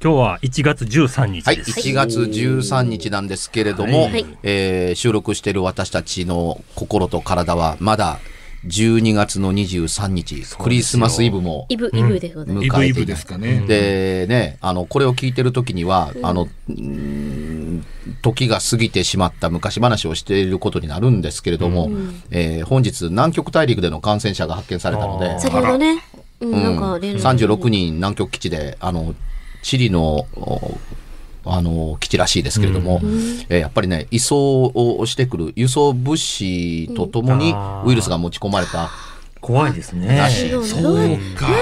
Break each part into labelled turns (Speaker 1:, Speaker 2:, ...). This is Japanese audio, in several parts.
Speaker 1: 今日は1月13日
Speaker 2: はい
Speaker 1: です。
Speaker 2: 1月13日なんですけれども、
Speaker 1: はい。
Speaker 2: えー収録している私たちの心と体はまだ12月の23日クリスマスイブも
Speaker 3: イブ、イブでございます。
Speaker 2: 迎えていない
Speaker 4: かね。
Speaker 2: でね、あの、これを聞いてる時には、あの、うーん時が過ぎてしまった昔話をしていることになるんですけれども、えー本日南極大陸での感染者が発見されたので、
Speaker 3: 先ほどね、うん、
Speaker 2: うん。
Speaker 3: なんか連絡。
Speaker 2: 36人南極基地で、あの、チリの、おあの、基地らしいですけれども、えーやっぱりね、移送をしてくる輸送物資とともにウイルスが持ち込まれた
Speaker 1: 怖いですね。
Speaker 2: ら。しい
Speaker 3: どうや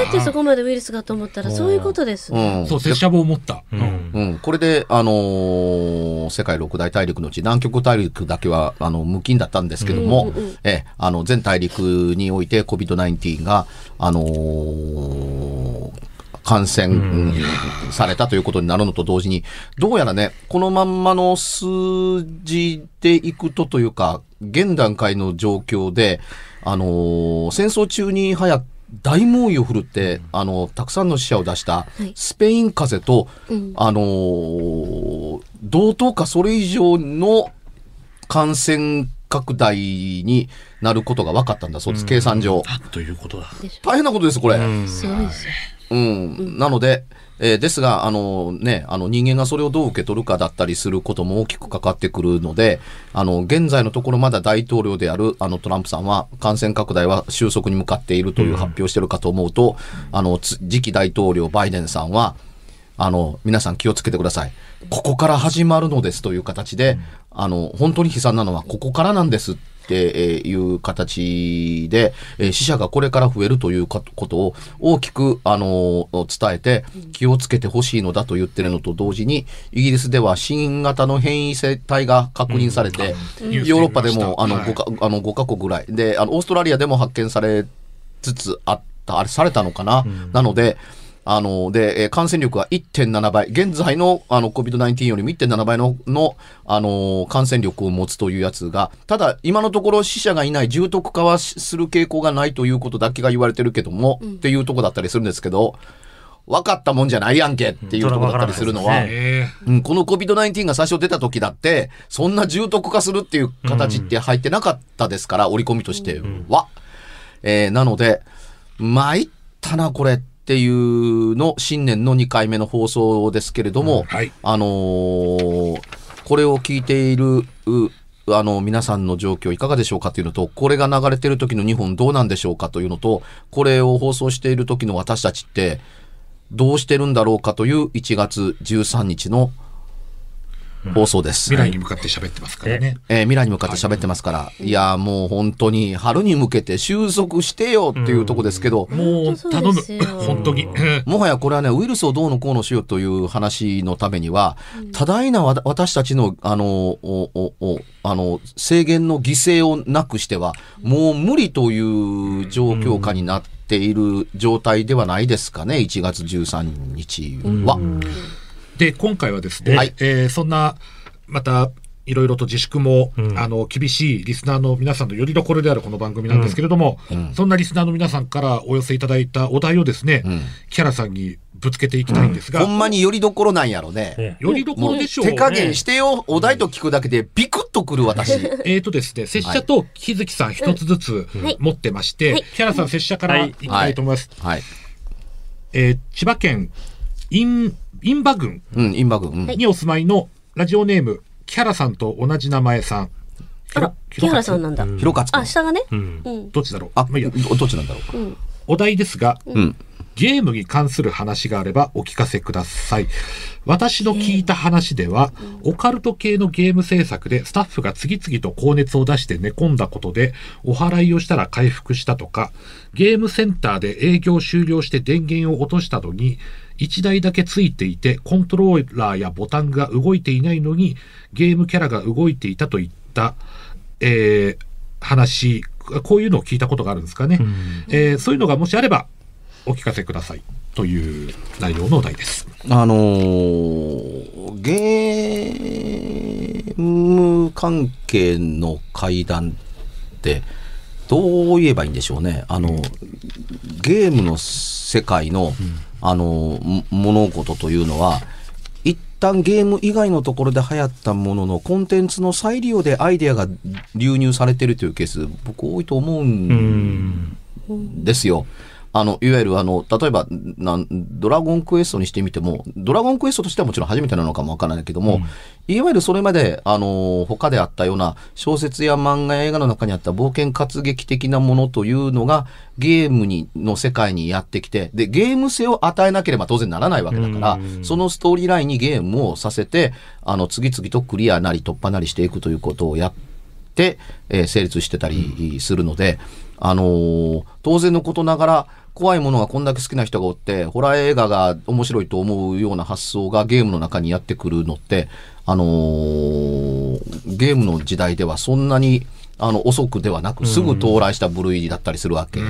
Speaker 3: ってそこまでウイルスがと思ったらそういうことです。ね。
Speaker 2: うん。
Speaker 4: そう、拙者も思った。
Speaker 1: うん。
Speaker 2: うん、これで、あのー世界六大大陸のうち南極大陸だけはあの無菌だったんですけども、えあの全大陸において COVID-19 が、あのー感染、うん。されたということになるのと同時に、どうやらね、このまんまの数字でいくとというか、現段階の状況で、あのー戦争中に早く大猛威を振るって、あの、たくさんの死者を出した
Speaker 3: い。
Speaker 2: スペイン風邪と、
Speaker 3: うん。
Speaker 2: あのー同等かそれ以上の感染拡大になることが分かったんだそうです、計算上。
Speaker 4: ということだ。
Speaker 3: でし
Speaker 2: 大変なことです、これ。
Speaker 1: うん
Speaker 3: ょす
Speaker 2: うん、なので、えーですが、あのね、あの人間がそれをどう受け取るかだったりすることも大きくかかってくるので、あの、現在のところまだ大統領であるあのトランプさんは感染拡大は収束に向かっているという発表してるかと思うと、あの、次期大統領バイデンさんは、あの、皆さん気をつけてください。ここから始まるのですという形で、あの、本当に悲惨なのはここからなんですっていう形で、えー死者がこれから増えるというかことを大きく、あの、伝えて気をつけてほしいのだと言ってるのと同時に、イギリスでは新型の変異性体が確認されて、ヨーロッパでもあの
Speaker 4: はい。
Speaker 2: 5か、あの5カ国ぐらい。で、あの、オーストラリアでも発見されつつあった、あれされたのかな、なので、あの、で、えー感染力は1.7倍。現在の、あの、COVID-19 よりも1.7倍の、の、あのー感染力を持つというやつが、ただ、今のところ死者がいない重篤化はしする傾向がないということだけが言われてるけども、っていうとこだったりするんですけど、分かったもんじゃないやんけっていうとこだったりするのは、
Speaker 1: うん
Speaker 2: この COVID-19 が最初出た時だって、そんな重篤化するっていう形って入ってなかったですから、織り込みとしては。えーなので、参ったな、これ。っていうの、新年の2回目の放送ですけれども、
Speaker 4: はい。
Speaker 2: あのーこれを聞いている、うあの、皆さんの状況いかがでしょうかというのと、これが流れてる時の日本どうなんでしょうかというのと、これを放送している時の私たちって、どうしてるんだろうかという1月13日の放送です。
Speaker 4: 未来に向かって喋ってますからね。
Speaker 2: えー未来に向かって喋ってますから、い、やもう本当に春に向けて収束してよっていうとこですけど、
Speaker 4: もう頼む。
Speaker 3: 本当
Speaker 4: に。うん。
Speaker 2: もはやこれはね、ウイルスをどうのこうのしようという話のためには、多大なわ私たちの、あの、おおおあの、制限の犠牲をなくしては、もう無理という状況下になっている状態ではないですかね、1月13日は。
Speaker 4: で、今回はですね、
Speaker 2: はい。
Speaker 4: えーそんな、また、いろいろと自粛も、
Speaker 1: うん。
Speaker 4: あの、厳しいリスナーの皆さんのよりどころであるこの番組なんですけれども、
Speaker 2: うん。
Speaker 4: そんなリスナーの皆さんからお寄せいただいたお題をですね、
Speaker 2: うん。
Speaker 4: キャラさんにぶつけていきたいんですが、
Speaker 2: ほんまによりどころなんやろね。
Speaker 1: え
Speaker 4: よりどころでしょう
Speaker 2: 手加減してよ、お題と聞くだけでビクッとくる私。
Speaker 4: えーとですね、拙者と木月さん一つずつ
Speaker 3: はい。
Speaker 4: 持ってまして、
Speaker 3: はい。
Speaker 4: キャラさん拙者からい。きたいと思います。
Speaker 2: はい。
Speaker 4: えー千葉県、イン、インバ郡
Speaker 2: うん、インバグ。うん
Speaker 3: はい
Speaker 4: にお住まいのラジオネーム、キャラさんと同じ名前さん。
Speaker 3: あら、木原さんなんだ。
Speaker 1: うん
Speaker 2: 広勝君
Speaker 3: あ、下がね。
Speaker 4: どっちだろう？
Speaker 2: あ、
Speaker 4: まあいいや
Speaker 2: どどっちなんだろう？
Speaker 3: うん。
Speaker 4: お題ですが、
Speaker 2: うん。
Speaker 4: ゲームに関する話があればお聞かせください。私の聞いた話では、オカルト系のゲーム制作でスタッフが次々と高熱を出して寝込んだことで、お払いをしたら回復したとか、ゲームセンターで営業終了して電源を落としたのに、1台だけついていて、コントローラーやボタンが動いていないのに、ゲームキャラが動いていたといった、えー話、こういうのを聞いたことがあるんですかね。
Speaker 1: うん
Speaker 4: えーそういうのがもしあればお聞かせくださいという内容のお題です。
Speaker 2: あのーゲーム関係の会談って、どう言えばいいんでしょうね。あの、ゲームの世界の、あの、物事というのは、一旦ゲーム以外のところで流行ったもののコンテンツの再利用でアイデアが流入されてるというケース、僕多いと思うんですよ。あの、いわゆるあの、例えば、なん、ドラゴンクエストにしてみても、ドラゴンクエストとしてはもちろん初めてなのかもわからないけども、いわゆるそれまで、あの、他であったような小説や漫画や映画の中にあった冒険活劇的なものというのが、ゲームに、の世界にやってきて、で、ゲーム性を与えなければ当然ならないわけだから
Speaker 1: う、ん。
Speaker 2: そのストーリーラインにゲームをさせて、あの、次々とクリアなり突破なりしていくということをやって、えー成立してたりするので、あのー当然のことながら、怖いものがこんだけ好きな人がおって、ホラー映画が面白いと思うような発想がゲームの中にやってくるのって、あのーゲームの時代ではそんなに、あの、遅くではなく、すぐ到来した部類だったりするわけ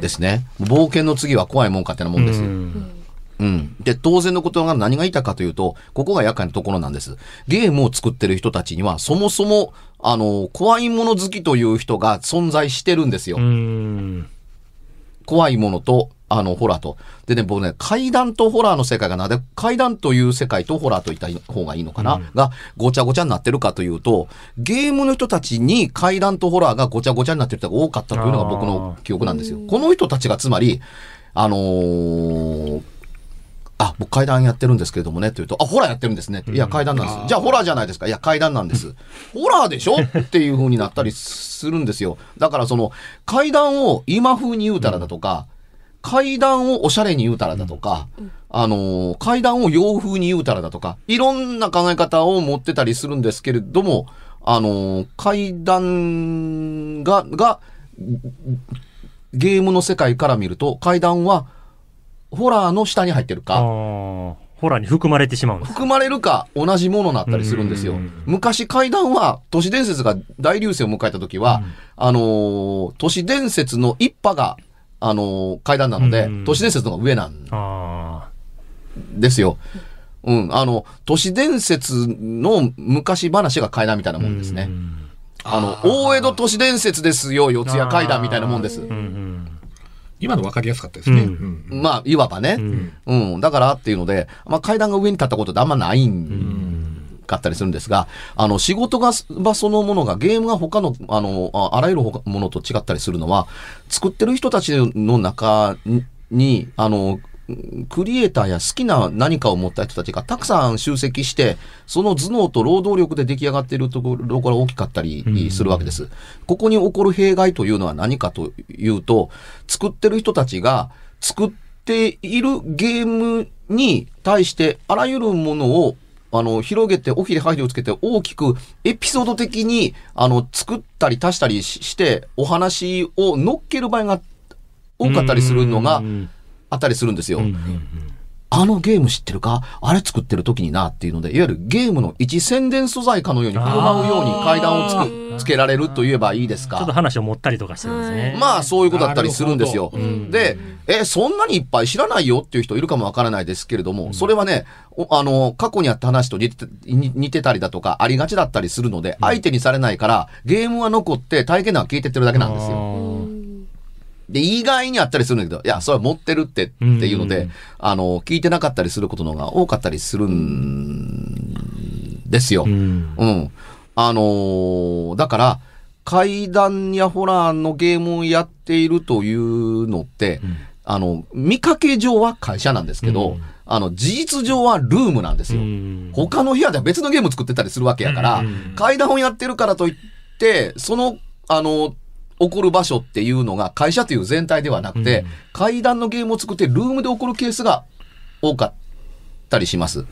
Speaker 2: ですね。冒険の次は怖いもんかってなもんです。
Speaker 1: うん
Speaker 2: うん。で、当然のことが何が言いたいかというと、ここが厄介なところなんです。ゲームを作ってる人たちには、そもそも、あの、怖いもの好きという人が存在してるんですよ。
Speaker 1: うん
Speaker 2: 怖いものと、あの、ホラーと。でね、僕ね、怪談とホラーの世界がなぜ、怪談という世界とホラーと言った方がいいのかな、が、ごちゃごちゃになってるかというと、ゲームの人たちに怪談とホラーがごちゃごちゃになってる人が多かったというのが僕の記憶なんですよ。この人たちがつまり、あのーあ、僕階段やってるんですけれどもね、と言うと、あ、ホラーやってるんですね。いや、階段なんです。じゃあ、ホラーじゃないですか。いや、階段なんです。ホラーでしょ？っていう風になったりするんですよ。だから、その、階段を今風に言うたらだとか、階段をおしゃれに言うたらだとか、あのー階段を洋風に言うたらだとか、いろんな考え方を持ってたりするんですけれども、あのー階段が、が、ゲームの世界から見ると、階段は、ホラーの下に入ってる
Speaker 1: あ
Speaker 2: か、
Speaker 1: ーホラーに含まれてしまうんです。
Speaker 2: 含まれるか同じものになったりするんですよ
Speaker 1: うん。
Speaker 2: 昔階段は都市伝説が大流星を迎えた時は、あのー都市伝説の一派が、あのー階段なので、
Speaker 1: うん
Speaker 2: 都市伝説の方が上なん
Speaker 1: あ
Speaker 2: ですよ。うん、あの、都市伝説の昔話が階段みたいな
Speaker 1: あ。
Speaker 2: もんですね。
Speaker 1: うん
Speaker 2: あの、大江戸都市伝説ですよ、四谷階段みたいなもんです。
Speaker 1: うんうん
Speaker 4: 今の分かりやすかったですね。
Speaker 1: うん
Speaker 4: うん
Speaker 2: まあ、いわばね。
Speaker 1: うん
Speaker 2: うん、だからっていうので、まあ、階段が上に立ったことってあんまないんかったりするんですが、あの、仕事が、場そのものが、ゲームが他の、あの、ああらゆる他ものと違ったりするのは、作ってる人たちの中に、あの、クリエイターや好きな何かを持った人たちがたくさん集積して、その頭脳と労働力で出来上がっているところが大きかったりするわけです。ここに起こる弊害というのは何かというと、作ってる人たちが作っているゲームに対してあらゆるものをあの、広げて、おひれはひれをつけて大きくエピソード的に、あの、作ったり足したりしして、お話を乗っける場合が多かったりするのが
Speaker 1: うん
Speaker 2: あったりするんですよ。
Speaker 1: うんうん
Speaker 2: あのゲーム知ってるか？あれ作ってる時になっていうので、いわゆるゲームの一宣伝素材かのように振る舞うように階段を作つけられると言えばいいです
Speaker 1: ちょっと
Speaker 2: か。
Speaker 1: 話を持ったりとかしてるんですね。
Speaker 2: まあそういうことだったりするんですよ。
Speaker 1: うん
Speaker 2: で、え、そんなにいっぱい知らないよっていう人いるかもわからないですけれども、それはね、おあの、過去にあった話と似て似似てたりだとか、ありがちだったりするので、相手にされないから、ゲームは残って体験談は聞いてってるだけなんですよ。
Speaker 1: よ。
Speaker 2: で、意外にあったりするんだけど、いや、それは持ってるってっていうので、
Speaker 1: うん
Speaker 2: あの、聞いてなかったりすることの方が多かったりするんですよ。
Speaker 1: うん。
Speaker 2: うん。あのーだから、怪談やホラーのゲームをやっているというのって、あの、見かけ上は会社なんですけど、
Speaker 1: うん
Speaker 2: あの、事実上はルームなんですよ。
Speaker 1: うん
Speaker 2: 他の部屋では別のゲーム作ってたりするわけやから、
Speaker 1: うん
Speaker 2: 階段をやってるからといって、その、あの、起こる場所っていうのが会社という全体ではなくて、
Speaker 1: うん
Speaker 2: 階段のゲームを作ってルームで起こるケースが多かったりします。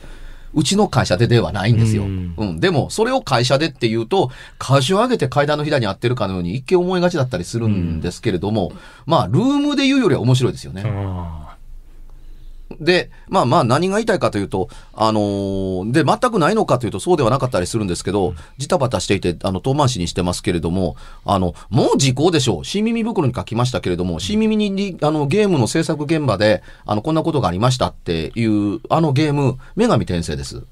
Speaker 2: うちの会社でではないんですよ。う
Speaker 1: うんん。
Speaker 2: でも、それを会社でっていうと、会社を上げて階段のひだに合ってるかのように一見思いがちだったりするんですけれども、まあ、ルームで言うよりは面白いですよね。
Speaker 1: あ
Speaker 2: で、まあまあ何が言いたいかというと、あのーで、全くないのかというとそうではなかったりするんですけど、ジタバタしていて、あの、遠回しにしてますけれども、あの、もう時効でしょう。新耳袋に書きましたけれども、新耳にリ、あの、ゲームの制作現場で、あの、こんなことがありましたっていう、あのゲーム、女神転生です。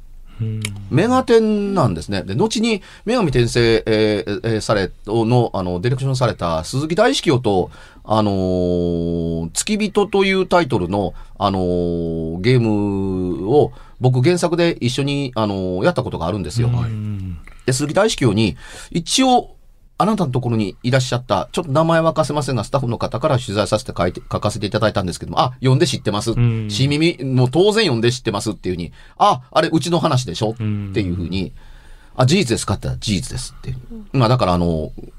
Speaker 1: うん
Speaker 2: メガテンなんですね。で、後に、女神転生、えーえーされ、の、あの、ディレクションされた鈴木大司教と、あのー月人というタイトルの、あのーゲームを、僕原作で一緒に、あのーやったことがあるんですよ。
Speaker 1: うん
Speaker 2: で、鈴木大司教に、一応、あなたのところにいらっしゃった、ちょっと名前は明かせませんが、スタッフの方から取材させて書いて、書かせていただいたんですけども、あ、読んで知ってます。
Speaker 1: ん
Speaker 2: 新耳、もう当然読んで知ってますっていうふうに、あ、あれ、うちの話でしょ？って
Speaker 1: ん
Speaker 2: いうふうに、あ、事実ですかって言ったら事実ですっていう。まあ、だから、あの、うん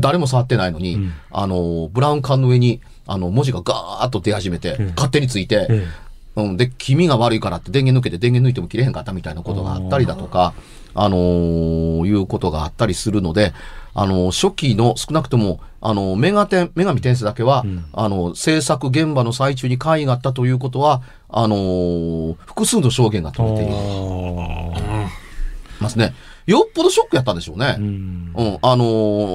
Speaker 2: 誰も触ってないのに、
Speaker 1: ん。
Speaker 2: あの、ブラウン管の上に、あの、文字がガーッと出始めて、
Speaker 1: うん
Speaker 2: 勝手について、
Speaker 1: え
Speaker 2: うん、で、気味が悪いからって電源抜けて電源抜いても切れへんかったみたいなことがあったりだとか、あのーいうことがあったりするので、あのー初期の少なくとも、あのーメガテン、女神転生だけは、
Speaker 1: ん。
Speaker 2: あのー制作現場の最中に会議があったということは、あのー複数の証言が
Speaker 1: え
Speaker 2: 取れてい
Speaker 1: あ
Speaker 2: ますね。よっぽどショックやったんでしょうね。
Speaker 1: ーうん。
Speaker 2: うん、あの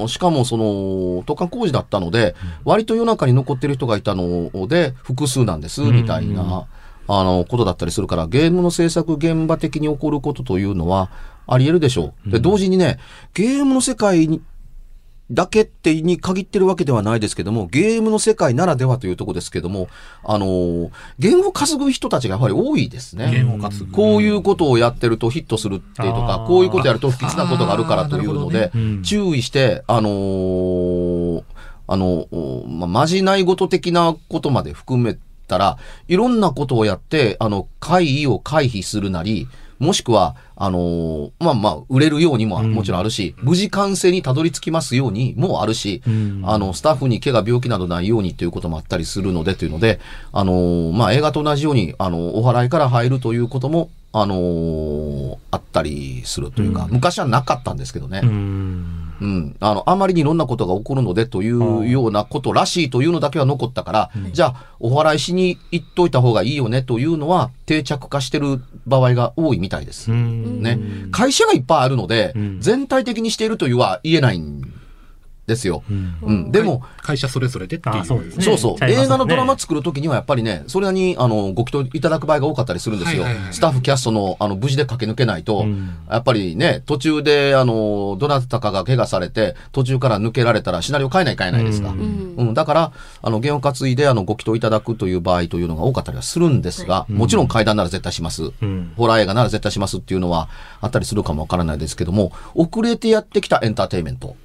Speaker 2: ーしかもその、渡韓工事だったので、割と夜中に残ってる人がいたので、複数なんです、みたいな、あの、ことだったりするから、ゲームの制作現場的に起こることというのは、あり得るでしょう。で、同時にね、ゲームの世界に、だけってに限ってるわけではないですけども、ゲームの世界ならではというところですけども、あのー、ゲームを稼ぐ人たちがやはり多いですね。
Speaker 4: ゲームを担ぐ。
Speaker 2: こういうことをやってるとヒットするっていうとかこういうことやると不吉なことがあるからというので
Speaker 1: ねうん、
Speaker 2: 注意して、あのーあの、おままじない事的なことまで含めたら、いろんなことをやって、あの、会議を回避するなり、もしくは、あのーまあまあ、売れるようにも
Speaker 1: うん。
Speaker 2: もちろんあるし、無事完成にたどり着きますようにもあるし、
Speaker 1: うん。
Speaker 2: あの、スタッフに怪我病気などないようにということもあったりするのでというので、あのーまあ、映画と同じように、あの、お払いから入るということも、あのーあったりするというか、
Speaker 1: うん
Speaker 2: 昔はなかったんですけどね。
Speaker 1: うん
Speaker 2: うん。あの、あまりにいろんなことが起こるのでというようなことらしいというのだけは残ったから、じゃあ、お払いしに行っといた方がいいよねというのは定着化してる場合が多いみたいです。
Speaker 1: うん
Speaker 2: ね。会社がいっぱいあるので、
Speaker 1: うん
Speaker 2: 全体的にしているというは言えないんですよ。
Speaker 1: うん
Speaker 2: うん。でも、
Speaker 4: 会社それぞれでっていう。
Speaker 1: あそうですね
Speaker 2: そうそう。
Speaker 1: ね
Speaker 2: 映画のドラマ作るときにはやっぱりね、それなりに、あの、ご祈祷いただく場合が多かったりするんですよ。
Speaker 4: はいはいはい
Speaker 2: スタッフ、キャストの、あの、無事で駆け抜けないと、
Speaker 1: うん
Speaker 2: やっぱりね、途中で、あの、どなたかが怪我されて、途中から抜けられたらシナリオ変えないといけないですか。
Speaker 1: う
Speaker 2: うんん。だから、あの、弦を担いで、あの、ご祈祷いただくという場合というのが多かったりはするんですが、もちろん階段なら絶対します。
Speaker 1: うん
Speaker 2: ホラー映画なら絶対しますっていうのはあったりするかもわからないですけども、遅れてやってきたエンターテインメント。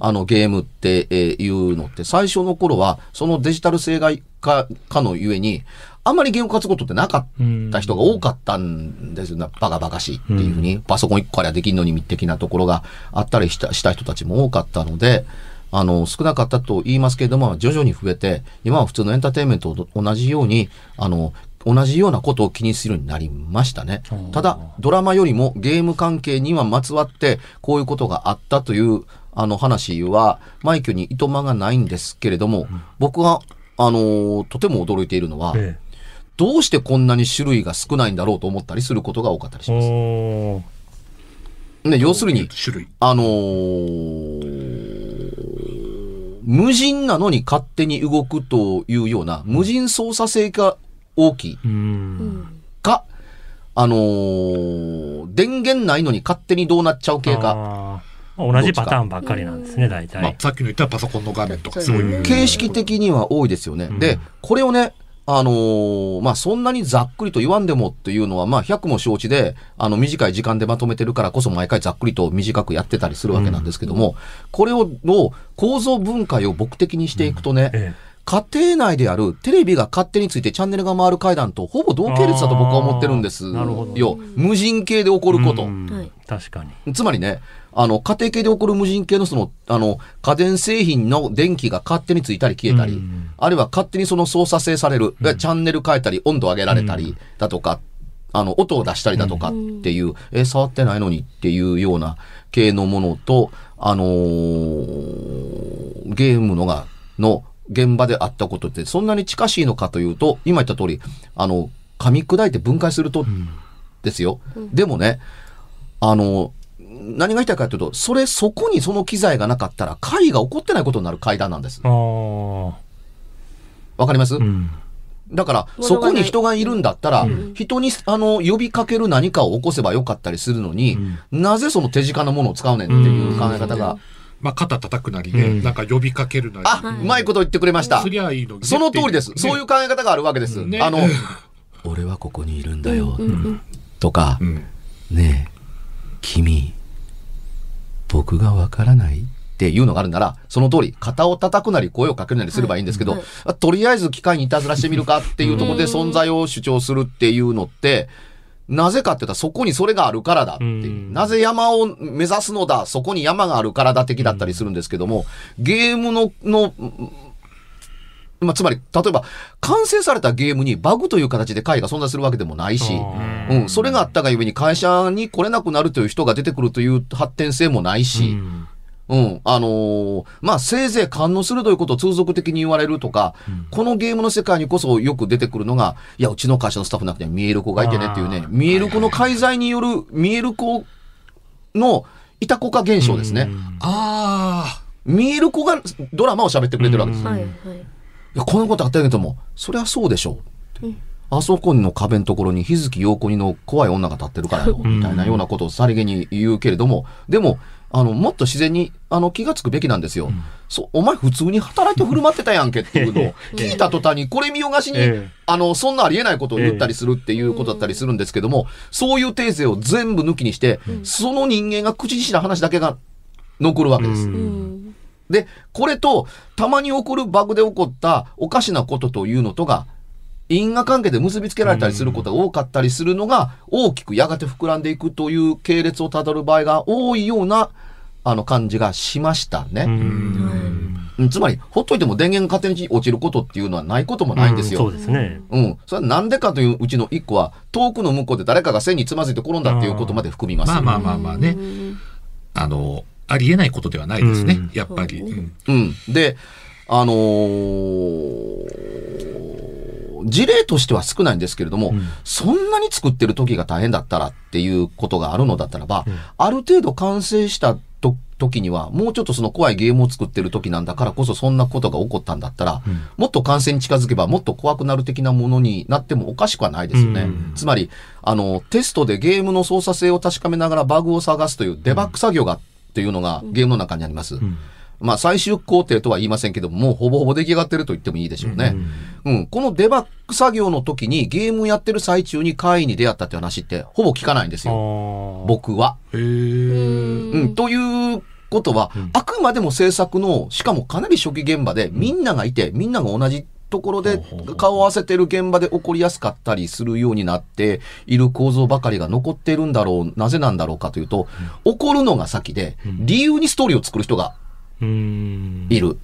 Speaker 2: あのゲームってえーいうのって最初の頃はそのデジタル性がかかのゆえにあんまりゲーム活ことってなかった人が多かったんですよね。バカバカしいっていうふうに、パソコン1個ありゃできるのに的なところがあったりしたした人たちも多かったので、あの、少なかったと言いますけれども、徐々に増えて、今は普通のエンターテインメントと同じように、あの、同じようなことを気にするようになりましたね。ただ、ドラマよりもゲーム関係にはまつわって、こういうことがあったという、あの話は、マイクにいとまがないんですけれども、僕が、あのとても驚いているのは、
Speaker 1: え
Speaker 2: どうしてこんなに種類が少ないんだろうと思ったりすることが多かったりし
Speaker 1: え
Speaker 2: ます。ね、要するに、
Speaker 4: 種類。
Speaker 2: あのー無人なのに勝手に動くというような、無人操作性が大きい
Speaker 1: うん。
Speaker 2: か、あのー電源ないのに勝手にどうなっちゃう系か。
Speaker 1: 同じパターンばっかりなんですね、大
Speaker 4: まあ
Speaker 1: 体。、
Speaker 4: さっきの言ったパソコンの画面とか
Speaker 3: うん
Speaker 4: そういう。
Speaker 2: 形式的には多いですよね。
Speaker 1: うん
Speaker 2: で、これをね、あのーまあ、そんなにざっくりと言わんでもっていうのは、まあ、100も承知で、あの、短い時間でまとめてるからこそ毎回ざっくりと短くやってたりするわけなんですけども、これを、の構造分解を僕的にしていくとね、
Speaker 1: え
Speaker 2: 家庭内であるテレビが勝手についてチャンネルが回る階段とほぼ同系列だと僕は思ってるんですよ。無人系で起こ
Speaker 1: え
Speaker 2: ること。
Speaker 1: 確かに。
Speaker 2: つまりね、あの、家庭系で起こる無人系のその、あの、家電製品の電気が勝手についたり消えたり、
Speaker 1: うん。
Speaker 2: あるいは勝手にその操作性される、
Speaker 1: うん。
Speaker 2: チャンネル変えたり、温度上げられたり
Speaker 1: うん。
Speaker 2: だとか、あの、音を出したりだとかっていう、え、触ってないのにっていうような系のものと、あのーゲームのが、の現場であったことってそんなに近しいのかというと、今言った通り、あの、噛み砕いて分解すると
Speaker 1: うん。
Speaker 2: ですよ。でもね、あの、何が言いたいかというと、それ、そこにその機材がなかったら、会が起こってないことになる階段なんです。わかります、
Speaker 1: うん。
Speaker 2: だから、そこに人がいるんだったら、
Speaker 3: うん。
Speaker 2: 人に、あの、呼びかける何かを起こせばよかったりするのに、なぜその手近なものを使うねんっていう考え方が、
Speaker 4: まあ、肩叩くなりね、
Speaker 1: うん。
Speaker 4: なんか呼びかけるなり。
Speaker 2: あ、うまいこと言ってくれました。
Speaker 4: す。りゃいいの
Speaker 2: その通りです。そういう考え方があるわけです。
Speaker 4: ね。
Speaker 2: あの、俺はここにいるんだよ、
Speaker 3: うんうん。
Speaker 2: とか、
Speaker 4: うん。
Speaker 2: ねえ、君、僕がわからないっていうのがあるなら、その通り、肩を叩くなり声をかけるなりすればいいんですけど、
Speaker 3: はい。
Speaker 2: あとりあえず機械にいたずらしてみるかっていうところで存在を主張するっていうのって、なぜかって言ったらそこにそれがあるからだっていう。
Speaker 1: うん。
Speaker 2: なぜ山を目指すのだそこに山があるからだ的だったりするんですけども、ゲームの、の、まあ、つまり、例えば、完成されたゲームにバグという形で回が存在するわけでもないし、
Speaker 1: あ
Speaker 2: うん、それがあったがゆえに会社に来れなくなるという人が出てくるという発展性もない
Speaker 1: ー
Speaker 2: し、
Speaker 1: うん
Speaker 2: うん、あのーまあ、せいぜい勘の鋭いことを通俗的に言われるとか、
Speaker 1: うん
Speaker 2: このゲームの世界にこそよく出てくるのが、いや、うちの会社のスタッフの中には見える子がいてねっていうね見える子の介在による見える子のいた子化現象ですね。
Speaker 1: うん
Speaker 4: あ
Speaker 2: 見える子がドラマを喋ってくれてるわけです。
Speaker 1: うん
Speaker 3: はいはい。
Speaker 2: いや、こんなことあったけども、そりゃそうでしょう。
Speaker 3: うん
Speaker 2: あそこの壁のところに日月陽子にの怖い女が立ってるからよ、
Speaker 1: うん
Speaker 2: みたいなようなことをさりげに言うけれども、でも、あの、もっと自然に、あの、気がつくべきなんですよ。そう、お前普通に働いて振る舞ってたやんけっていうのを聞いた途端に、これ見よがしに、
Speaker 1: ええ
Speaker 2: あの、そんなありえないことを言ったりするっていうことだったりするんですけども、そういうテーゼを全部抜きにして、その人間が口にした話だけが残るわけです。
Speaker 1: うん
Speaker 3: うん。
Speaker 2: で、これと、たまに起こるバグで起こったおかしなことというのとが、因果関係で結びつけられたりすることが多かったりするのが、大きくやがて膨らんでいくという系列をたどる場合が多いような、あの感じがしました
Speaker 1: う
Speaker 2: ね。
Speaker 1: ん
Speaker 2: うんつまり、ほっといても電源が勝手に落ちることっていうのはないこともないんですよ。
Speaker 1: そうですね。
Speaker 2: うん。それはなんでかといううちの一個は、遠くの向こうで誰かが線につまずいて転んだっていうことまで含み
Speaker 4: あ。
Speaker 2: ます。
Speaker 4: まあまあまあまあね
Speaker 3: う。ん
Speaker 4: あの、ありえないことではないですね
Speaker 1: うん。
Speaker 4: やっぱり。
Speaker 3: そう
Speaker 4: ん
Speaker 2: うん。で、あのー事例としては少ないんですけれども、
Speaker 1: うん
Speaker 2: そんなに作ってる時が大変だったらっていうことがあるのだったらば、
Speaker 1: うん
Speaker 2: ある程度完成したと時には、もうちょっとその怖いゲームを作ってる時なんだからこそそんなことが起こったんだったら、
Speaker 1: うん
Speaker 2: もっと完成に近づけばもっと怖くなる的なものになってもおかしくはないですよね。
Speaker 1: うん
Speaker 2: つまり、あの、テストでゲームの操作性を確かめながらバグを探すというデバッグ作業が、っていうのがゲームの中にあります。
Speaker 1: うん
Speaker 2: まあ最終工程とは言いませんけども、もうほぼほぼ出来上がってると言ってもいいでしょうね。うん。このデバッグ作業の時にゲームやってる最中に会員に出会ったっていう話ってほぼ聞かないんですよ。
Speaker 1: 僕
Speaker 2: 僕は。
Speaker 4: へえ。
Speaker 2: うん。ということは、
Speaker 1: うん
Speaker 2: あくまでも制作の、しかもかなり初期現場でみんながいて、みんなが同じところで顔を合わせてる現場で起こりやすかったりするようになっている構造ばかりが残っているんだろう、なぜなんだろうかというと、起こるのが先で、理由にストーリーを作る人が
Speaker 1: うん
Speaker 2: いる。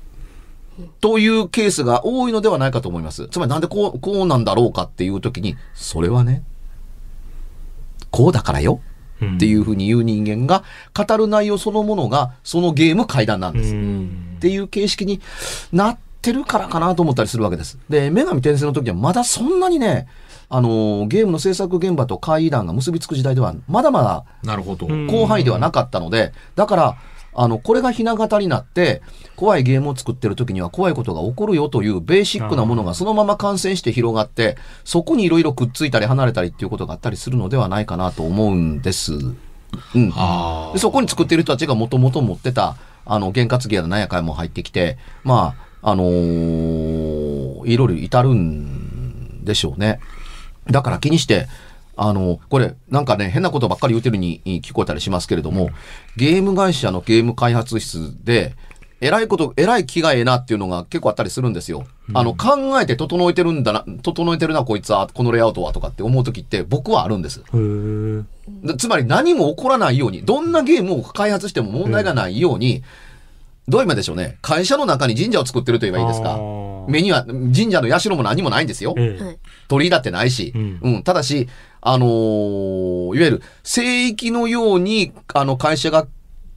Speaker 2: というケースが多いのではないかと思います。つまりなんでこう、こうなんだろうかっていう時に、それはね、こうだからよっていうふうに言う人間が語る内容そのものがそのゲーム階段なんです。
Speaker 1: うん
Speaker 2: っていう形式になってるからかなと思ったりするわけです。で、女神転生の時はまだそんなにね、あのーゲームの制作現場と会談が結びつく時代ではまだまだ
Speaker 4: なるほど。
Speaker 1: うん
Speaker 2: 広範囲ではなかったので、だから、あの、これがひな形になって、怖いゲームを作ってる時には怖いことが起こるよというベーシックなものがそのまま感染して広がって、そこにいろいろくっついたり離れたりっていうことがあったりするのではないかなと思うんです。うん。
Speaker 4: あ
Speaker 2: でそこに作ってる人たちがもともと持ってた、あの、験担ぎやら何やかんも入ってきて、まあ、あのーいろいろ至るんでしょうね。だから気にして、あの、これ、なんかね、変なことばっかり言うてるに聞こえたりしますけれども、ゲーム会社のゲーム開発室で、えらいこと、えらい気がええなっていうのが結構あったりするんですよ。あの、考えて整えてるんだな、整えてるな、こいつは、このレイアウトはとかって思う時って僕はあるんです。つまり何も起こらないように、どんなゲームを開発しても問題がないように、どういう意味でしょうね。会社の中に神社を作ってると言えばいいです
Speaker 1: あ
Speaker 2: か。
Speaker 1: ー
Speaker 2: 目には、神社の社も何もないんですよ。
Speaker 1: え。
Speaker 2: 鳥居だってないし。
Speaker 1: うん
Speaker 2: うん。ただし、あのーいわゆる聖域のように、あの、会社が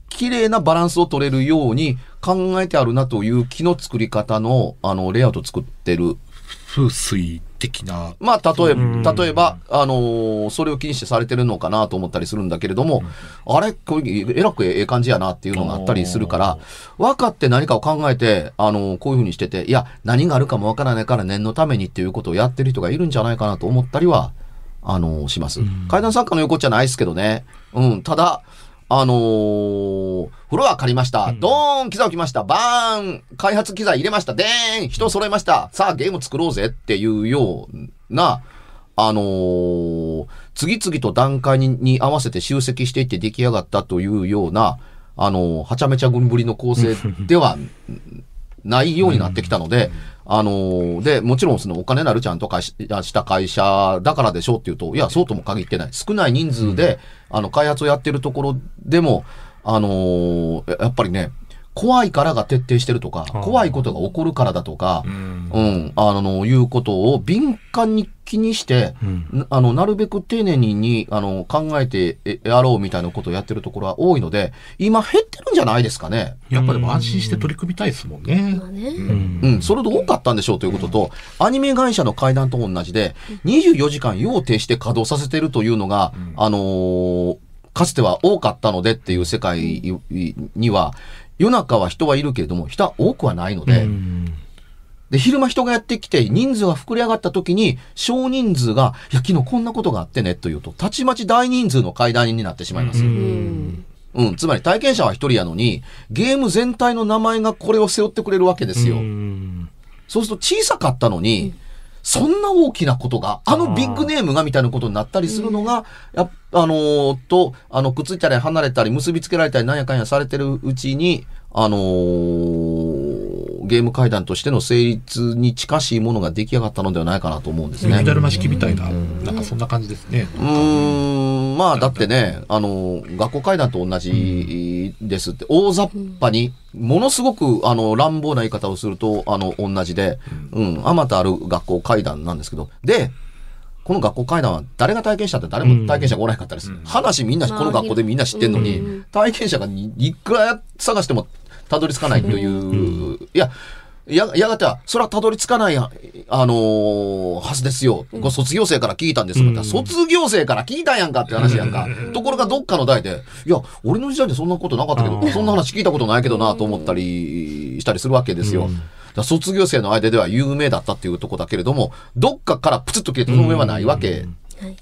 Speaker 2: 綺麗なバランスを取れるように考えてあるなという木の作り方の、あの、レイアウトを作ってる
Speaker 4: 風水的な。
Speaker 2: まあ、例え
Speaker 1: うん
Speaker 2: ば、例えば、あのーそれを気にしてされてるのかなと思ったりするんだけれども、あれ？これ、えらくええ感じやなっていうのがあったりするから、分かって何かを考えて、あのーこういうふうにしてて、いや、何があるかもわからないから念のためにっていうことをやってる人がいるんじゃないかなと思ったりは、あのーします。階段作家の横っちゃないですけどね。うん、ただ、あのーフロア借りました。ドーン機材置きました。バーン開発機材入れました。でーん人揃えました。さあゲーム作ろうぜっていうような、あのー次々と段階にに合わせて集積していって出来上がったというような、あのーはちゃめちゃぐんぶりの構成ではないようになってきたので、あのーで、もちろんそのお金なるちゃんとかしした会社だからでしょうっていうと、いや、そうとも限ってない。少ない人数で、あの、開発をやってるところでも、あのやっぱりね、怖いからが徹底してるとか、怖いことが起こるからだとか
Speaker 4: う、ん。
Speaker 2: うん、あの、いうことを敏感に気にして、
Speaker 1: うん。
Speaker 2: なあの、なるべく丁寧にに、あの、考えてえやろうみたいなことをやってるところは多いので、今減ってるんじゃないですかね。
Speaker 4: やっぱでも安心して取り組みたいですもんね。
Speaker 1: うん。
Speaker 2: うん、それで多かったんでしょうということと、アニメ会社の会談と同じで、24時間要停して稼働させてるというのが、あのーかつては多かったのでっていう世界には、夜中は人はいるけれども、人は多くはないので、
Speaker 1: うん
Speaker 2: で、昼間人がやってきて、人数が膨れ上がった時に、少人数が、いや、昨日こんなことがあってね、というと、たちまち大人数の会談になってしまいます。
Speaker 1: う
Speaker 2: うん。
Speaker 3: うん。
Speaker 2: つまり体験者は一人やのに、ゲーム全体の名前がこれを背負ってくれるわけですよ。
Speaker 1: うん
Speaker 2: そうすると小さかったのに、そんな大きなことが、あのビッグネームがみたいなことになったりするのが、やっあのーと、あの、くっついたり離れたり結びつけられたりなんやかんやされてるうちに、あのーゲーム会談としての成立に近しいものが出来上がったのではないかなと思うんですね。
Speaker 4: みたいな、なん。かそん。な感じですね。
Speaker 2: うーん、まあだってね、あの、学校会談と同じですって、大雑把に、ものすごく、あの、乱暴な言い方をすると、あの、同じで、うん、あまたある学校会談なんですけど、で、この学校会談は誰が体験したって誰も体験者がおらへんかったりす。る。話みんな、この学校でみんな知ってんのに、
Speaker 3: うん。
Speaker 2: 体験者がにいくら探してもたどり着かないという、いや、や、やがては、それはたどり着かないや、あのーはずですよ。卒業生から聞いたんですが、
Speaker 1: うん
Speaker 2: 卒業生から聞いたんやんかって話やんか。ところがどっかの代で、いや、俺の時代でそんなことなかったけど、そんな話聞いたことないけどなと思ったりしたりするわけですよ。卒業生の間では有名だったっていうとこだけれども、どっかからプツッと消えてその上はないわけ
Speaker 3: はい。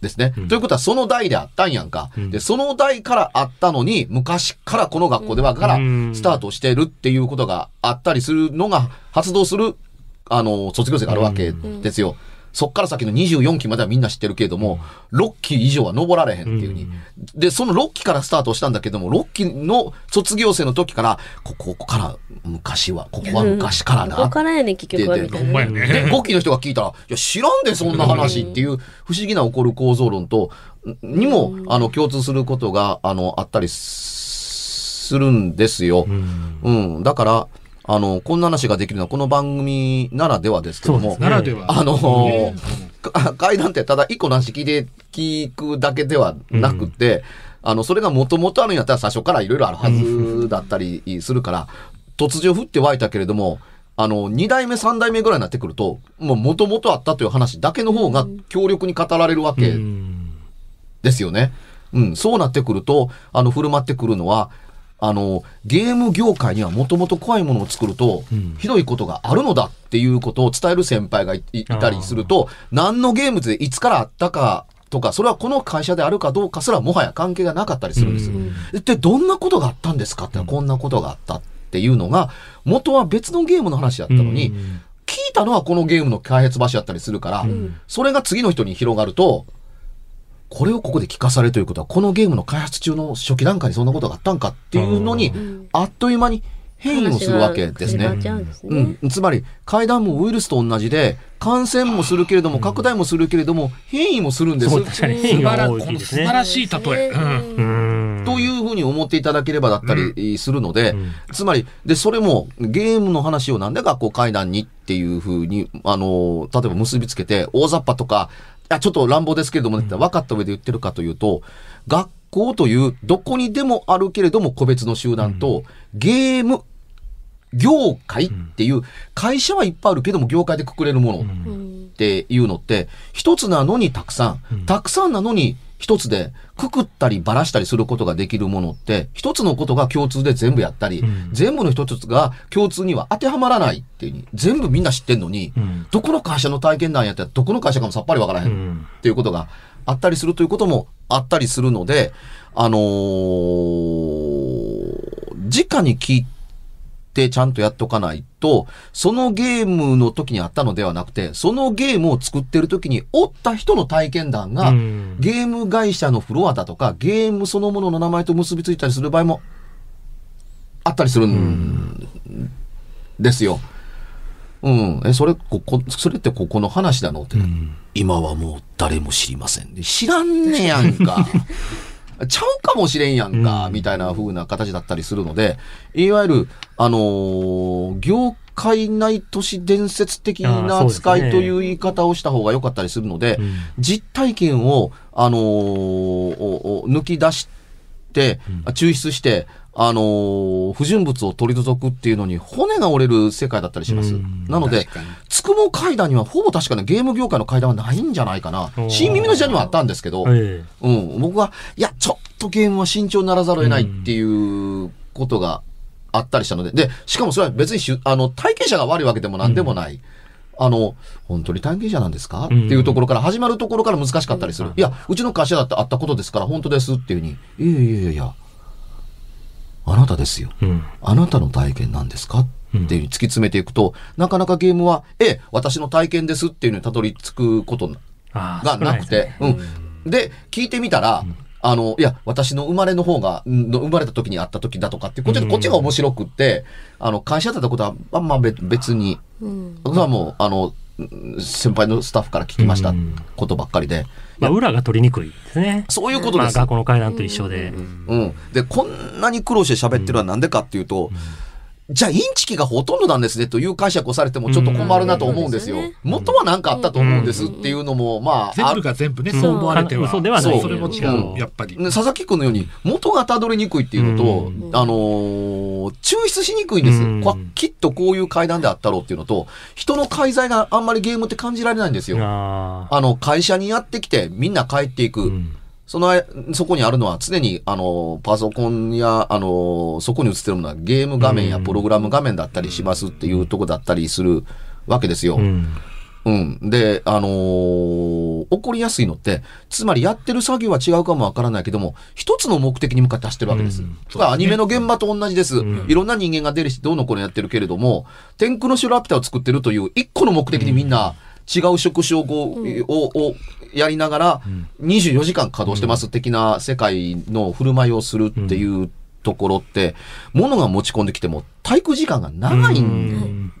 Speaker 2: ですね。ということはその代であったんやんか。
Speaker 1: ん
Speaker 2: で、その代からあったのに、昔からこの学校ではから
Speaker 1: うん
Speaker 2: スタートしてるっていうことがあったりするのが、発動する、あの、卒業生があるわけですよ。そっから先の24期まではみんな知ってるけれども、6期以上は登られへんっていうに。で、その6期からスタートしたんだけども、6期の卒業生の時から、ここから昔は、ここは昔からな。
Speaker 3: ここからやね、結局はみたいな。
Speaker 2: で、5期の人が聞いたら、いや、知らんで、そんな話っていう、不思議な起こる構造論と、にも、あの、共通することが、あの、あったりするんですよ。
Speaker 1: うん
Speaker 2: うん。だから、あの、こんな話ができるのは、この番組ならではですけども
Speaker 1: ね。
Speaker 4: ならでは。
Speaker 2: あの階段ってただ一個の話聞いて、聞くだけではなくて、あの、それがもともとあるんやったら最初からいろいろあるはずだったりするから、突如降って湧いたけれども、あの、二代目、三代目ぐらいになってくると、もう元々あったという話だけの方が強力に語られるわ
Speaker 1: う
Speaker 2: け
Speaker 1: ん。
Speaker 2: ですよね。うん、そうなってくると、あの、振る舞ってくるのは、あの、ゲーム業界にはもともと怖いものを作ると
Speaker 1: うん、
Speaker 2: ひどいことがあるのだっていうことを伝える先輩がいいたりすると、何のゲームでいつからあったかとか、それはこの会社であるかどうかすらもはや関係がなかったりするんです。
Speaker 1: うん。
Speaker 2: で、どんなことがあったんですか？って、こんなことがあったっていうのが、元は別のゲームの話だったのに、
Speaker 1: うん。
Speaker 2: 聞いたのはこのゲームの開発場所だったりするから、
Speaker 1: ん。
Speaker 2: それが次の人に広がると、これをここで聞かされるということは、このゲームの開発中の初期段階にそんなことがあったんかっていうのに
Speaker 1: う、
Speaker 2: あっという間に変異をするわけですね。
Speaker 3: うん。
Speaker 2: つまり、階段もウイルスと同じで、感染もするけれども、拡大もするけれども、変異もするんです。
Speaker 1: 確かに変異が
Speaker 4: 素晴ら
Speaker 1: 多いです
Speaker 4: 素晴。らしい例え。うん。
Speaker 1: うん。
Speaker 2: というふうに思っていただければだったりするので、
Speaker 1: うん。
Speaker 2: つまり、で、それもゲームの話をなんで学校階段にっていうふうに、あの、例えば結びつけて、大雑把とか、いや、ちょっと乱暴ですけれどもね、分かった上で言ってるかというと、学校というどこにでもあるけれども個別の集団と、ゲーム、業界っていう、会社はいっぱいあるけども業界でくくれるもの。
Speaker 3: うん
Speaker 2: っていうのって、一つなのにたくさん。たくさんなのに一つで、くくったりばらしたりすることができるものって、一つのことが共通で全部やったり、
Speaker 1: うん。
Speaker 2: 全部の一つが共通には当てはまらないっていうに、全部みんな知ってんのに、
Speaker 1: うん。
Speaker 2: どこの会社の体験談やったらどこの会社かもさっぱりわからへんっていうことがあったりするということもあったりするので、あのー、直に聞いてちゃんとやっとかないと、そのゲームの時にあったのではなくて、そのゲームを作ってる時におった人の体験談が、
Speaker 1: うん
Speaker 2: ゲーム会社のフロアだとか、ゲームそのものの名前と結びついたりする場合もあったりするんですよ。うん。え、それ、ここ、それってここの話なのって。
Speaker 1: うん
Speaker 2: 今はもう誰も知りません。知らんねやんか。ちゃうかもしれんやんか、
Speaker 1: うん
Speaker 2: みたいな風な形だったりするので、いわゆる、あのー業界内都市伝説的な扱いという言い方をした方が良かったりするので、
Speaker 1: うん
Speaker 2: 実体験を、あのー抜き出して、抽出して、あのー不純物を取り除くっていうのに骨が折れる世界だったりします。
Speaker 1: うん
Speaker 2: なのでつくも階段にはほぼ確かにゲーム業界の階段はないんじゃないかな。新耳の時代にはあったんですけど、
Speaker 1: え
Speaker 2: うん、僕は、いや、ちょっとゲームは慎重にならざるを得ないっていうことがあったりしたので、で、しかもそれは別にあの体験者が悪いわけでも何でもない。あの、本当に体験者なんですか、
Speaker 1: うん。
Speaker 2: っていうところから始まるところから難しかったりする。
Speaker 1: うん。
Speaker 2: いや、うちの会社だってあったことです。から本当ですっていうふうに、いやいやいやいや、あなたですよ。あなたの体験なんですか？っていうに突き詰めていくと、なかなかゲームは、ええ、私の体験ですっていうのにたどり着くことがなくて、
Speaker 1: ね
Speaker 2: うん。で、聞いてみたら、あの、いや、私の生まれの方が、んの生まれた時にあった時だとかって、こっち
Speaker 1: うん。
Speaker 2: こっちが面白くって、あの、会社だったことは、あんま別別に、
Speaker 3: うん。
Speaker 2: それはもう、あの、うん先輩のスタッフから聞きました
Speaker 1: うん。
Speaker 2: ことばっかりで、
Speaker 1: まあ、裏が取りにくいですね。
Speaker 2: そういうことです。
Speaker 1: まあ、学校の階段と一緒で。
Speaker 2: うん。で、こんなに苦労して喋ってるのはなんでかっていうと、じゃあインチキがほとんどなんですねという解釈をされてもちょっと困るなと思うんですよ。元は何かあったと思うんです。っていうのも、まあ、
Speaker 4: 全部が全部ね、
Speaker 1: う。ん
Speaker 4: そう思われては。
Speaker 1: 嘘では
Speaker 2: ない。
Speaker 4: それも違
Speaker 2: う。
Speaker 4: やっぱり。
Speaker 2: ね佐々木君のように元がたどりにくいっていうのと、
Speaker 1: うん。
Speaker 2: あのー抽出しにくいんです、きっとこういう階段であったろうっていうのと、人の介在があんまりゲームって感じられないんですよ。
Speaker 1: あ
Speaker 2: あの、会社にやってきてみんな帰っていく。
Speaker 1: ーうん
Speaker 2: その、そこにあるのは常に、あの、パソコンや、あの、そこに映ってるものはゲーム画面や
Speaker 1: うん
Speaker 2: プログラム画面だったりしますっていうとこだったりするわけですよ。
Speaker 1: うん
Speaker 2: うん。で、あのー起こりやすいのって、つまりやってる作業は違うかもわからないけども、一つの目的に向かって走ってるわけです。
Speaker 1: うん
Speaker 2: アニメの現場と同じです。
Speaker 1: うん
Speaker 2: いろんな人間が出るし、どうのこうのやってるけれども、天空の城ラピュタを作ってるという一個の目的にみんな違う職種を,、ををやりながら、24時間稼働してます的な世界の振る舞いをするっていうところって、物が持ち込んできても体育時間が長いん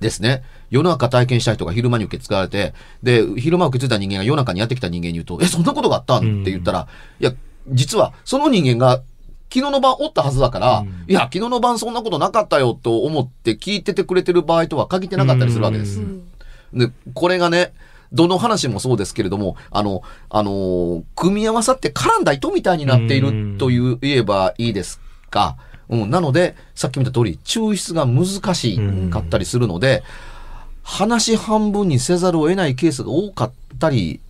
Speaker 2: ですね。夜中体験した人が昼間に受け継がれて、で、昼間受け継いだ人間が夜中にやってきた人間に言うと、え、そんなことがあったん？って言ったら、いや、実はその人間が昨日の晩おったはずだから、
Speaker 1: うん。
Speaker 2: いや、昨日の晩そんなことなかったよと思って聞いててくれてる場合とは限ってなかったりするわけです。
Speaker 1: うん
Speaker 2: で、これがね、どの話もそうですけれども、あの、あのー組み合わさって絡んだ糸みたいになっているという、言えばいいですか。うん、なので、さっき見た通り、抽出が難しかったりするので、話半分にせざるを得ないケースが多かったり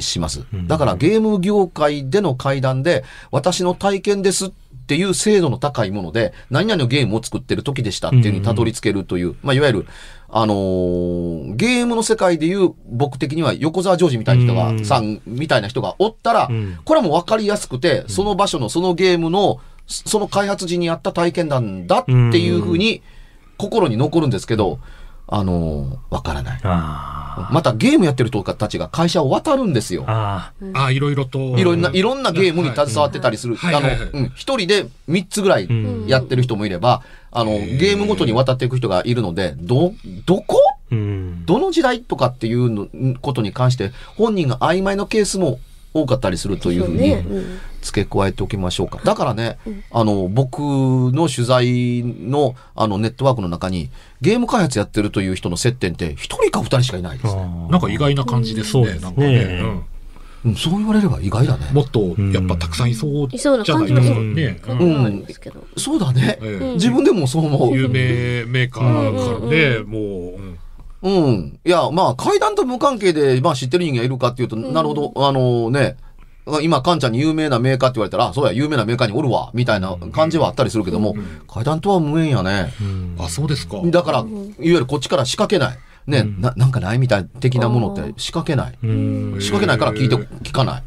Speaker 2: します。だからゲーム業界での会談で、私の体験ですっっていう精度の高いもので、何々のゲームを作ってる時でしたっていうのにたどり着けるという、まあ、いわゆる、あのーゲームの世界でいう僕的には横澤ジョージみたいな人が、
Speaker 1: うん。
Speaker 2: さんみたいな人がおったら、
Speaker 1: うん。
Speaker 2: これはもう分かりやすくて、その場所のそのゲームの、そその開発時にあった体験談だっていうふうに心に残るんですけど、あのーわからない。
Speaker 1: あ
Speaker 2: またゲームやってる人たちが会社を渡るんですよ
Speaker 1: あ。。あ
Speaker 4: あ、いろいろと。
Speaker 2: いろんな、いろんなゲームに携わってたりする。あのうん一人で3つぐらい
Speaker 1: ん
Speaker 2: やってる人もいれば、あの、ゲームごとに渡っていく人がいるので、ど、どこ？どの時代とかっていうのことに関して、本人が曖昧なケースも多かったりするというふうに付け加えておきましょうか。だからね、あの、僕の取材のあのネットワークの中に、ゲーム開発やってるという人の接点って、一人か二人しかいないですね。
Speaker 4: なんか意外な感じですね。
Speaker 1: そうですね
Speaker 4: なんかね。うん
Speaker 2: うん、そう言われれば意外だね。
Speaker 4: もっと、やっぱたくさんいそうじゃない？ですかね。
Speaker 3: 考
Speaker 4: うん。
Speaker 2: そうだね。
Speaker 4: ええ
Speaker 2: 自分でもそう思う。
Speaker 4: 有名メーカーからね、もう、うん
Speaker 2: うん。いや、まあ、階段と無関係で、まあ、知ってる人間がいるかっていうと、なるほど、あのね、今、カンちゃんに有名なメーカーって言われたら、あそうや、有名なメーカーにおるわ、みたいな感じはあったりするけども、階段とは無縁やね。
Speaker 4: あ、そうですか。
Speaker 2: だから、いわゆるこっちから仕掛けない。ね、ななんかないみたい的なものって仕掛けない。
Speaker 1: うん。
Speaker 2: 仕掛けないから聞いて、聞かない。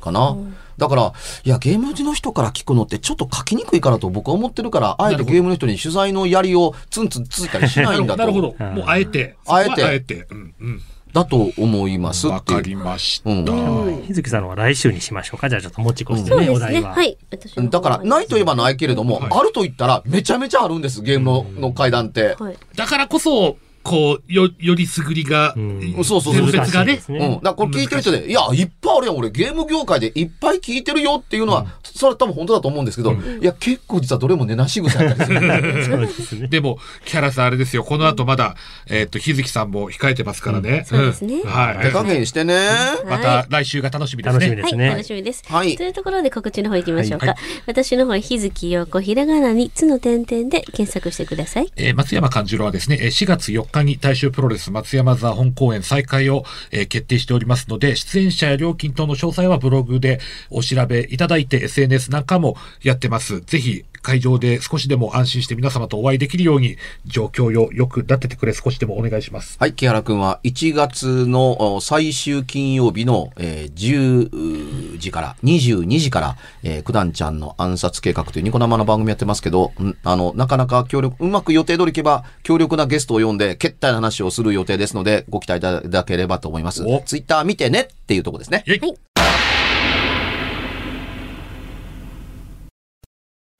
Speaker 2: かな。だから、いや、ゲームの人から聞くのってちょっと書きにくいからと僕は思ってるから、あえてゲームの人に取材の槍をツンツンついたりしないんだと。
Speaker 4: なるほど。もうあえて。
Speaker 2: あえて
Speaker 4: あえて。うんうん。
Speaker 2: だと思います
Speaker 4: わかり。ました。
Speaker 2: うん
Speaker 1: 日月さんのは来週にしましょうか。じゃあちょっと持ち越してね、
Speaker 3: そうですね。
Speaker 1: お題は。
Speaker 3: はい。
Speaker 2: だから、ないといえばないけれども、
Speaker 4: はい
Speaker 2: あると言ったら、めちゃめちゃあるんです、ゲームのの階段って。
Speaker 3: はい。
Speaker 4: だからこそ、こう、よ、よりすぐりが、
Speaker 1: うん
Speaker 2: そうそうそう
Speaker 4: 伝説がね
Speaker 1: 難しいで。す
Speaker 2: うん。だからこれ聞いてる人で、いや、いっぱいあるやん、俺ゲーム業界でいっぱい聞いてるよっていうのは、それは多分本当だと思うんですけど、いや、結構実はどれも根なし草やったりする。
Speaker 1: ですね。
Speaker 4: でも、キャラさんあれですよ。この後まだ、えっと、日月さんも控えてますからね。
Speaker 3: そうですね
Speaker 4: んはい。
Speaker 2: 手加減してね。
Speaker 4: また来週が楽しみですね。
Speaker 3: はい、
Speaker 1: 楽しみですね
Speaker 3: 楽しみです。
Speaker 2: はい
Speaker 3: というところで告知の方行きましょうか。
Speaker 4: はい
Speaker 3: 私の方は日月陽子、ひらがなにつの点々で検索してください。
Speaker 4: えー松山勘十郎はですね、えー4月4日に大衆プロレス松山座本公演再開を、えー決定しておりますので、出演者や料金等の詳細はブログでお調べいただいて、SNS なんかもやってます。ぜひ、会場で少しでも安心して皆様とお会いできるように、状況をよく立ててくれ、少しでもお願いします。
Speaker 2: はい、木原くんは1月のお最終金曜日の、えー10時から、22時から、えー、九段ちゃんの暗殺計画というニコ生の番組やってますけど、んあの、なかなか協力、うまく予定通りいけば、強力なゲストを呼んで、決体な話をする予定ですので、ご期待いただければと思います
Speaker 4: お。
Speaker 2: ツイッター見てねっていうとこですね。